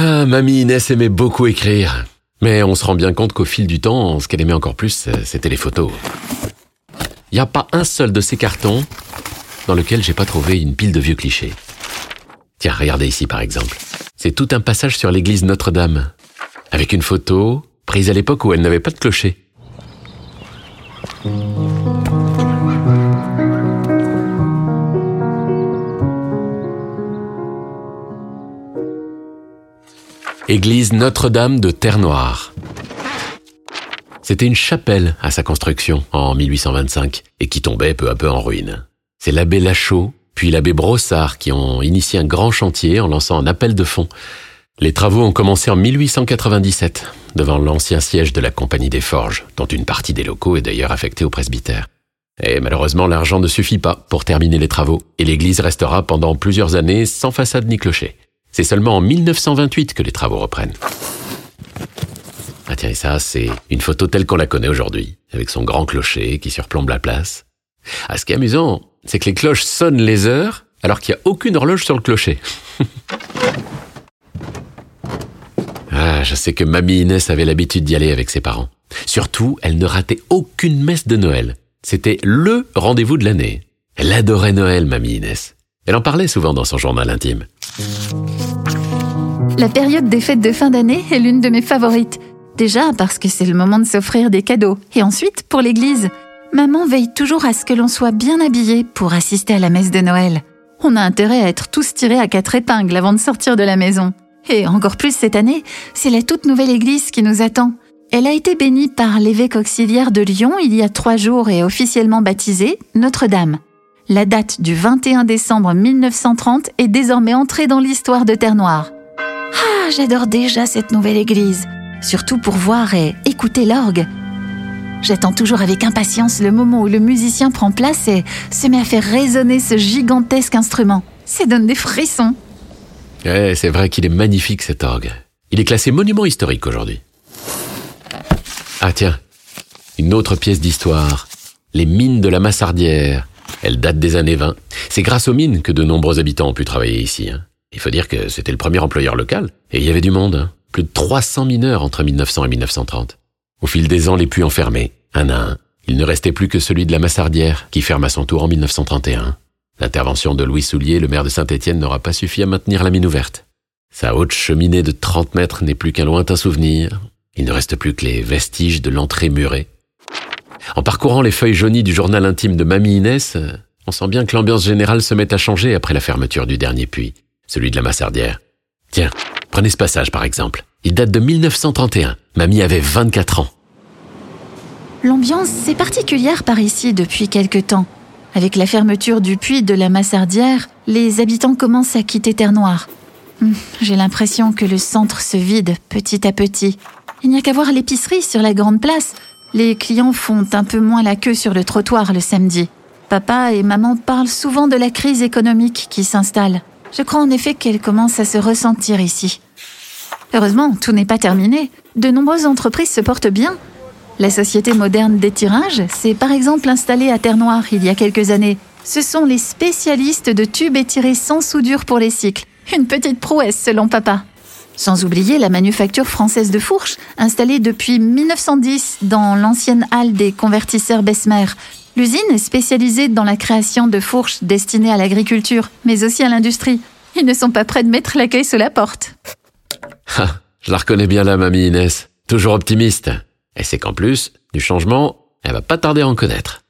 Ah, mamie Inès aimait beaucoup écrire. Mais on se rend bien compte qu'au fil du temps, ce qu'elle aimait encore plus, euh, c'était les photos. Il n'y a pas un seul de ces cartons dans lequel j'ai pas trouvé une pile de vieux clichés. Tiens, regardez ici par exemple. C'est tout un passage sur l'église Notre-Dame, avec une photo prise à l'époque où elle n'avait pas de clocher. Église Notre-Dame de Terre-Noire. C'était une chapelle à sa construction en 1825 et qui tombait peu à peu en ruine. C'est l'abbé Lachaud puis l'abbé Brossard qui ont initié un grand chantier en lançant un appel de fonds. Les travaux ont commencé en 1897 devant l'ancien siège de la Compagnie des Forges, dont une partie des locaux est d'ailleurs affectée au presbytère. Et malheureusement, l'argent ne suffit pas pour terminer les travaux, et l'église restera pendant plusieurs années sans façade ni clocher. C'est seulement en 1928 que les travaux reprennent. Ah tiens, et ça, c'est une photo telle qu'on la connaît aujourd'hui, avec son grand clocher qui surplombe la place. Ah, ce qui est amusant, c'est que les cloches sonnent les heures alors qu'il n'y a aucune horloge sur le clocher. ah, je sais que Mamie Inès avait l'habitude d'y aller avec ses parents. Surtout, elle ne ratait aucune messe de Noël. C'était LE rendez-vous de l'année. Elle adorait Noël, Mamie Inès. Elle en parlait souvent dans son journal intime. La période des fêtes de fin d'année est l'une de mes favorites. Déjà parce que c'est le moment de s'offrir des cadeaux. Et ensuite pour l'église. Maman veille toujours à ce que l'on soit bien habillé pour assister à la messe de Noël. On a intérêt à être tous tirés à quatre épingles avant de sortir de la maison. Et encore plus cette année, c'est la toute nouvelle église qui nous attend. Elle a été bénie par l'évêque auxiliaire de Lyon il y a trois jours et officiellement baptisée Notre-Dame. La date du 21 décembre 1930 est désormais entrée dans l'histoire de Terre-Noire. Ah, j'adore déjà cette nouvelle église, surtout pour voir et écouter l'orgue. J'attends toujours avec impatience le moment où le musicien prend place et se met à faire résonner ce gigantesque instrument. Ça donne des frissons. Ouais, c'est vrai qu'il est magnifique cet orgue. Il est classé monument historique aujourd'hui. Ah tiens, une autre pièce d'histoire. Les mines de la Massardière. Elles datent des années 20. C'est grâce aux mines que de nombreux habitants ont pu travailler ici. Hein. Il faut dire que c'était le premier employeur local. Et il y avait du monde. Hein. Plus de 300 mineurs entre 1900 et 1930. Au fil des ans, les puits ont fermé, un à un. Il ne restait plus que celui de la Massardière, qui ferme à son tour en 1931. L'intervention de Louis Soulier, le maire de Saint-Étienne, n'aura pas suffi à maintenir la mine ouverte. Sa haute cheminée de 30 mètres n'est plus qu'un lointain souvenir. Il ne reste plus que les vestiges de l'entrée murée. En parcourant les feuilles jaunies du journal intime de Mamie Inès, on sent bien que l'ambiance générale se met à changer après la fermeture du dernier puits, celui de la Massardière. Tiens, prenez ce passage par exemple. Il date de 1931. Mamie avait 24 ans. L'ambiance est particulière par ici depuis quelque temps. Avec la fermeture du puits de la Massardière, les habitants commencent à quitter Terre-Noire. Hum, j'ai l'impression que le centre se vide petit à petit. Il n'y a qu'à voir l'épicerie sur la grande place. Les clients font un peu moins la queue sur le trottoir le samedi. Papa et maman parlent souvent de la crise économique qui s'installe. Je crois en effet qu'elle commence à se ressentir ici. Heureusement, tout n'est pas terminé. De nombreuses entreprises se portent bien. La Société moderne d'étirage s'est par exemple installée à Terre-Noire il y a quelques années. Ce sont les spécialistes de tubes étirés sans soudure pour les cycles. Une petite prouesse selon papa. Sans oublier la manufacture française de fourches, installée depuis 1910 dans l'ancienne halle des convertisseurs Bessemer. L'usine est spécialisée dans la création de fourches destinées à l'agriculture, mais aussi à l'industrie. Ils ne sont pas prêts de mettre l'accueil sous la porte. Ah, je la reconnais bien là, mamie Inès. Toujours optimiste. Et c'est qu'en plus, du changement, elle va pas tarder à en connaître.